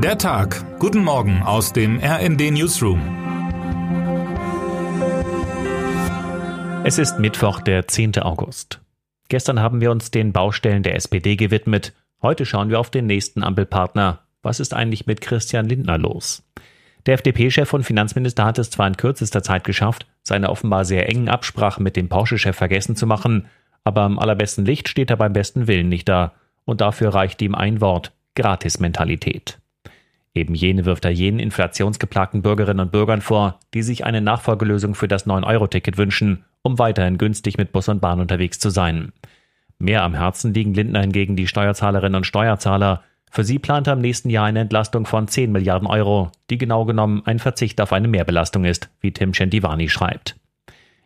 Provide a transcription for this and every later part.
Der Tag. Guten Morgen aus dem RND Newsroom. Es ist Mittwoch, der 10. August. Gestern haben wir uns den Baustellen der SPD gewidmet. Heute schauen wir auf den nächsten Ampelpartner. Was ist eigentlich mit Christian Lindner los? Der FDP-Chef und Finanzminister hat es zwar in kürzester Zeit geschafft, seine offenbar sehr engen Absprachen mit dem Porsche-Chef vergessen zu machen, aber am allerbesten Licht steht er beim besten Willen nicht da. Und dafür reicht ihm ein Wort: Gratis-Mentalität. Eben jene wirft er jenen inflationsgeplagten Bürgerinnen und Bürgern vor, die sich eine Nachfolgelösung für das 9-Euro-Ticket wünschen, um weiterhin günstig mit Bus und Bahn unterwegs zu sein. Mehr am Herzen liegen Lindner hingegen die Steuerzahlerinnen und Steuerzahler. Für sie plant er im nächsten Jahr eine Entlastung von 10 Milliarden Euro, die genau genommen ein Verzicht auf eine Mehrbelastung ist, wie Tim Centivani schreibt.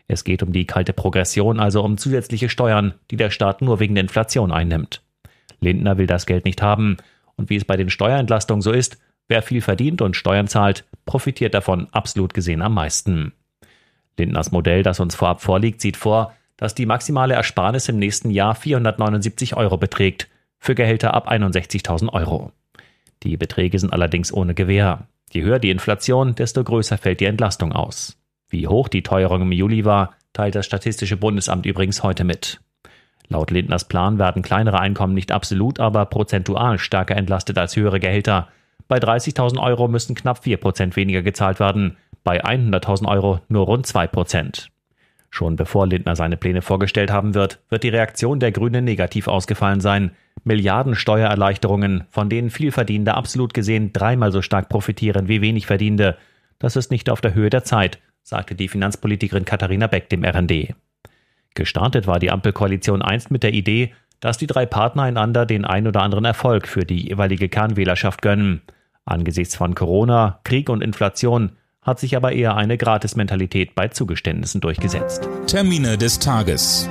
Es geht um die kalte Progression, also um zusätzliche Steuern, die der Staat nur wegen der Inflation einnimmt. Lindner will das Geld nicht haben. Und wie es bei den Steuerentlastungen so ist, wer viel verdient und Steuern zahlt, profitiert davon absolut gesehen am meisten. Lindners Modell, das uns vorab vorliegt, sieht vor, dass die maximale Ersparnis im nächsten Jahr 479 Euro beträgt, für Gehälter ab 61.000 Euro. Die Beträge sind allerdings ohne Gewähr. Je höher die Inflation, desto größer fällt die Entlastung aus. Wie hoch die Teuerung im Juli war, teilt das Statistische Bundesamt übrigens heute mit. Laut Lindners Plan werden kleinere Einkommen nicht absolut, aber prozentual stärker entlastet als höhere Gehälter. Bei 30.000 Euro müssen knapp 4 Prozent weniger gezahlt werden, bei 100.000 Euro nur rund 2 Prozent. Schon bevor Lindner seine Pläne vorgestellt haben wird, wird die Reaktion der Grünen negativ ausgefallen sein. Milliarden Steuererleichterungen, von denen Vielverdienende absolut gesehen dreimal so stark profitieren wie wenig Verdienende. Das ist nicht auf der Höhe der Zeit, sagte die Finanzpolitikerin Katharina Beck dem RND. Gestartet war die Ampelkoalition einst mit der Idee, dass die drei Partner einander den ein oder anderen Erfolg für die jeweilige Kernwählerschaft gönnen. Angesichts von Corona, Krieg und Inflation hat sich aber eher eine Gratismentalität bei Zugeständnissen durchgesetzt. Termine des Tages.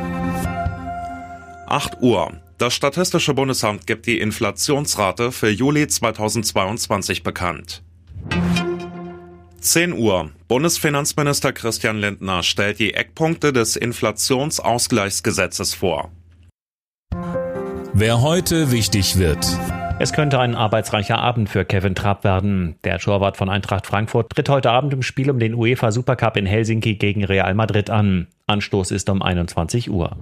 8 Uhr. Das Statistische Bundesamt gibt die Inflationsrate für Juli 2022 bekannt. 10 Uhr. Bundesfinanzminister Christian Lindner stellt die Eckpunkte des Inflationsausgleichsgesetzes vor. Wer heute wichtig wird. Es könnte ein arbeitsreicher Abend für Kevin Trapp werden. Der Torwart von Eintracht Frankfurt tritt heute Abend im Spiel um den UEFA Supercup in Helsinki gegen Real Madrid an. Anstoß ist um 21 Uhr.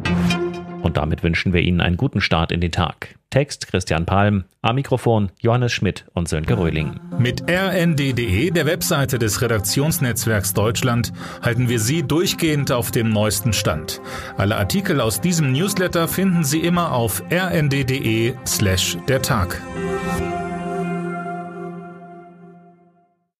Und damit wünschen wir Ihnen einen guten Start in den Tag. Text Christian Palm, am Mikrofon Johannes Schmidt und Sönke Röhling. Mit rnd.de, der Webseite des Redaktionsnetzwerks Deutschland, halten wir Sie durchgehend auf dem neuesten Stand. Alle Artikel aus diesem Newsletter finden Sie immer auf rnd.de slash der Tag.